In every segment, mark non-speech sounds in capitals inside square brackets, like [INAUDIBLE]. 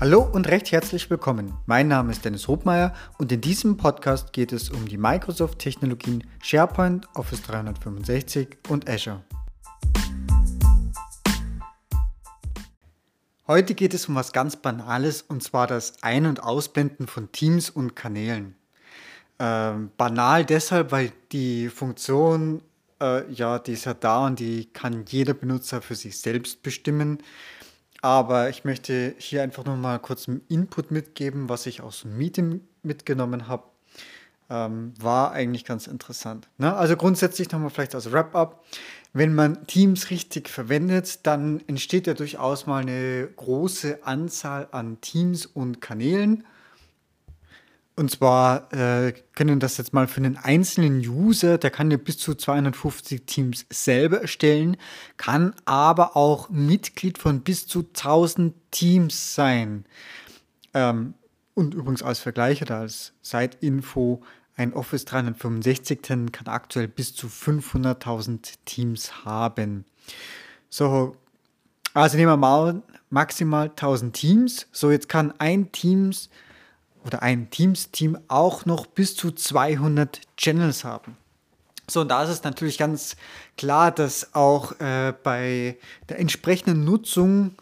Hallo und recht herzlich willkommen. Mein Name ist Dennis Hobmeier und in diesem Podcast geht es um die Microsoft-Technologien SharePoint, Office 365 und Azure. Heute geht es um was ganz Banales und zwar das Ein- und Ausblenden von Teams und Kanälen. Ähm, banal deshalb, weil die Funktion, äh, ja, die ist ja da und die kann jeder Benutzer für sich selbst bestimmen. Aber ich möchte hier einfach noch mal kurz einen Input mitgeben, was ich aus dem Meeting mitgenommen habe. Ähm, war eigentlich ganz interessant. Ne? Also grundsätzlich nochmal vielleicht als Wrap-up. Wenn man Teams richtig verwendet, dann entsteht ja durchaus mal eine große Anzahl an Teams und Kanälen. Und zwar äh, können das jetzt mal für einen einzelnen User, der kann ja bis zu 250 Teams selber erstellen, kann aber auch Mitglied von bis zu 1000 Teams sein. Ähm, und übrigens als Vergleich oder als Side-Info, ein Office 365 kann aktuell bis zu 500.000 Teams haben. So, also nehmen wir mal maximal 1000 Teams. So, jetzt kann ein Teams oder ein Teams-Team auch noch bis zu 200 Channels haben. So, und da ist es natürlich ganz klar, dass auch äh, bei der entsprechenden Nutzung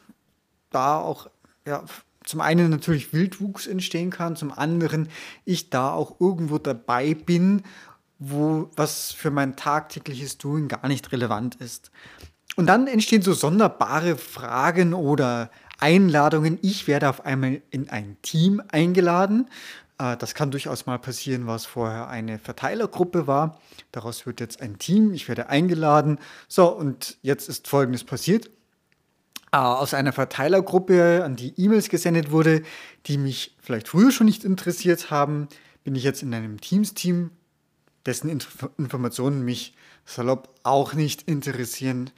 da auch ja, zum einen natürlich Wildwuchs entstehen kann, zum anderen ich da auch irgendwo dabei bin, wo was für mein tagtägliches Doing gar nicht relevant ist. Und dann entstehen so sonderbare Fragen oder Einladungen. Ich werde auf einmal in ein Team eingeladen. Äh, das kann durchaus mal passieren, was vorher eine Verteilergruppe war. Daraus wird jetzt ein Team. Ich werde eingeladen. So, und jetzt ist Folgendes passiert. Äh, aus einer Verteilergruppe, an die E-Mails gesendet wurde, die mich vielleicht früher schon nicht interessiert haben, bin ich jetzt in einem Teams-Team, dessen Inf Informationen mich salopp auch nicht interessieren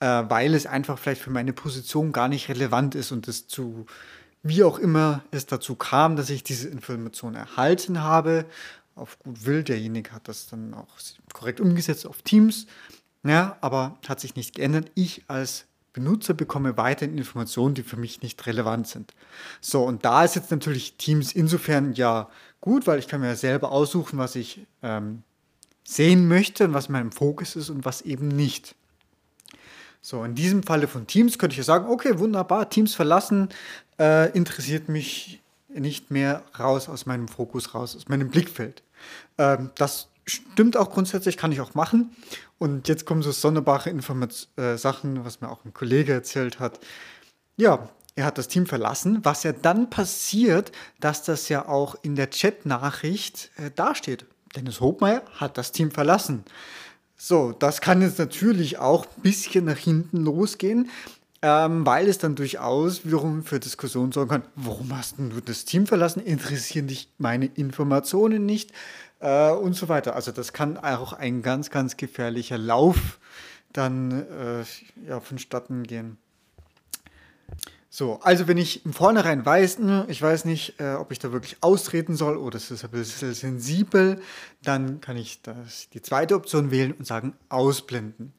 äh, weil es einfach vielleicht für meine Position gar nicht relevant ist und es zu, wie auch immer es dazu kam, dass ich diese Information erhalten habe. Auf gut Will, derjenige hat das dann auch korrekt umgesetzt auf Teams. Ja, aber hat sich nicht geändert. Ich als Benutzer bekomme weiterhin Informationen, die für mich nicht relevant sind. So, und da ist jetzt natürlich Teams insofern ja gut, weil ich kann mir selber aussuchen, was ich ähm, sehen möchte und was mein Fokus ist und was eben nicht. So, in diesem Falle von Teams könnte ich ja sagen, okay, wunderbar, Teams verlassen, äh, interessiert mich nicht mehr raus aus meinem Fokus, raus aus meinem Blickfeld. Ähm, das stimmt auch grundsätzlich, kann ich auch machen. Und jetzt kommen so sonderbare Informat äh, Sachen, was mir auch ein Kollege erzählt hat. Ja, er hat das Team verlassen. Was ja dann passiert, dass das ja auch in der Chat-Nachricht äh, dasteht. Dennis Hobmeier hat das Team verlassen. So, das kann jetzt natürlich auch ein bisschen nach hinten losgehen, ähm, weil es dann durchaus wiederum für Diskussionen sorgen kann. Warum hast du das Team verlassen? Interessieren dich meine Informationen nicht? Äh, und so weiter. Also das kann auch ein ganz, ganz gefährlicher Lauf dann äh, ja, vonstatten gehen. So, also wenn ich im Vornherein weiß, hm, ich weiß nicht, äh, ob ich da wirklich austreten soll oder es ist ein bisschen sensibel, dann kann ich das, die zweite Option wählen und sagen ausblenden.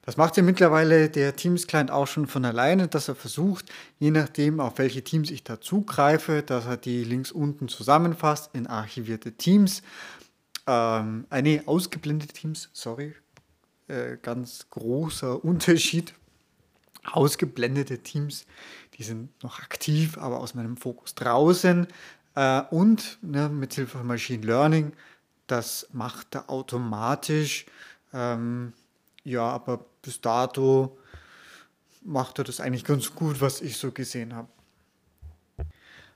Das macht ja mittlerweile der Teams-Client auch schon von alleine, dass er versucht, je nachdem, auf welche Teams ich da zugreife, dass er die links unten zusammenfasst in archivierte Teams. Ähm, äh, nee, ausgeblendete Teams, sorry. Äh, ganz großer [LAUGHS] Unterschied. Ausgeblendete Teams die sind noch aktiv, aber aus meinem Fokus draußen. Äh, und ne, mit Hilfe von Machine Learning, das macht er automatisch. Ähm, ja, aber bis dato macht er das eigentlich ganz gut, was ich so gesehen habe.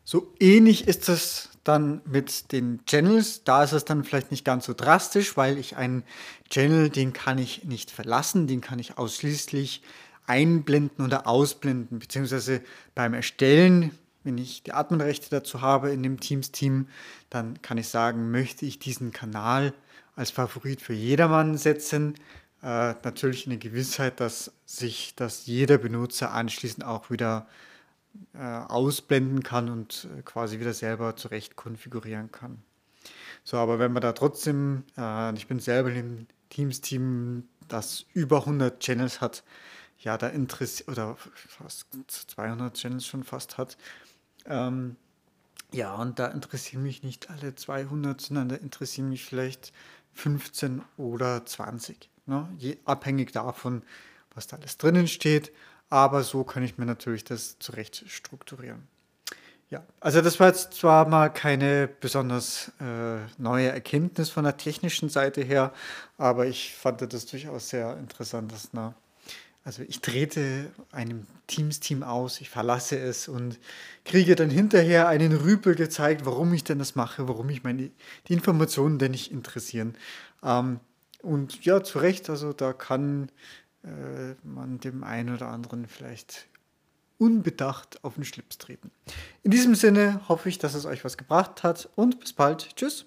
So ähnlich ist es dann mit den Channels. Da ist es dann vielleicht nicht ganz so drastisch, weil ich einen Channel, den kann ich nicht verlassen, den kann ich ausschließlich einblenden oder ausblenden, beziehungsweise beim Erstellen, wenn ich die Adminrechte dazu habe in dem Teams-Team, dann kann ich sagen, möchte ich diesen Kanal als Favorit für jedermann setzen. Äh, natürlich in der Gewissheit, dass sich das jeder Benutzer anschließend auch wieder äh, ausblenden kann und äh, quasi wieder selber zurecht konfigurieren kann. So, aber wenn man da trotzdem, äh, ich bin selber im Teams-Team, das über 100 Channels hat, ja, da interessiert, oder fast 200 Channels schon fast hat, Ähm, ja, und da interessieren mich nicht alle 200, sondern da interessieren mich vielleicht 15 oder 20. Ne? Je, abhängig davon, was da alles drinnen steht. Aber so kann ich mir natürlich das zurecht strukturieren. Ja, also das war jetzt zwar mal keine besonders äh, neue Erkenntnis von der technischen Seite her, aber ich fand das durchaus sehr interessant, dass na, also ich trete einem Teams-Team aus, ich verlasse es und kriege dann hinterher einen Rüpel gezeigt, warum ich denn das mache, warum mich meine, die Informationen denn nicht interessieren. Ähm, und ja, zu Recht, also da kann äh, man dem einen oder anderen vielleicht unbedacht auf den Schlips treten. In diesem Sinne hoffe ich, dass es euch was gebracht hat und bis bald. Tschüss.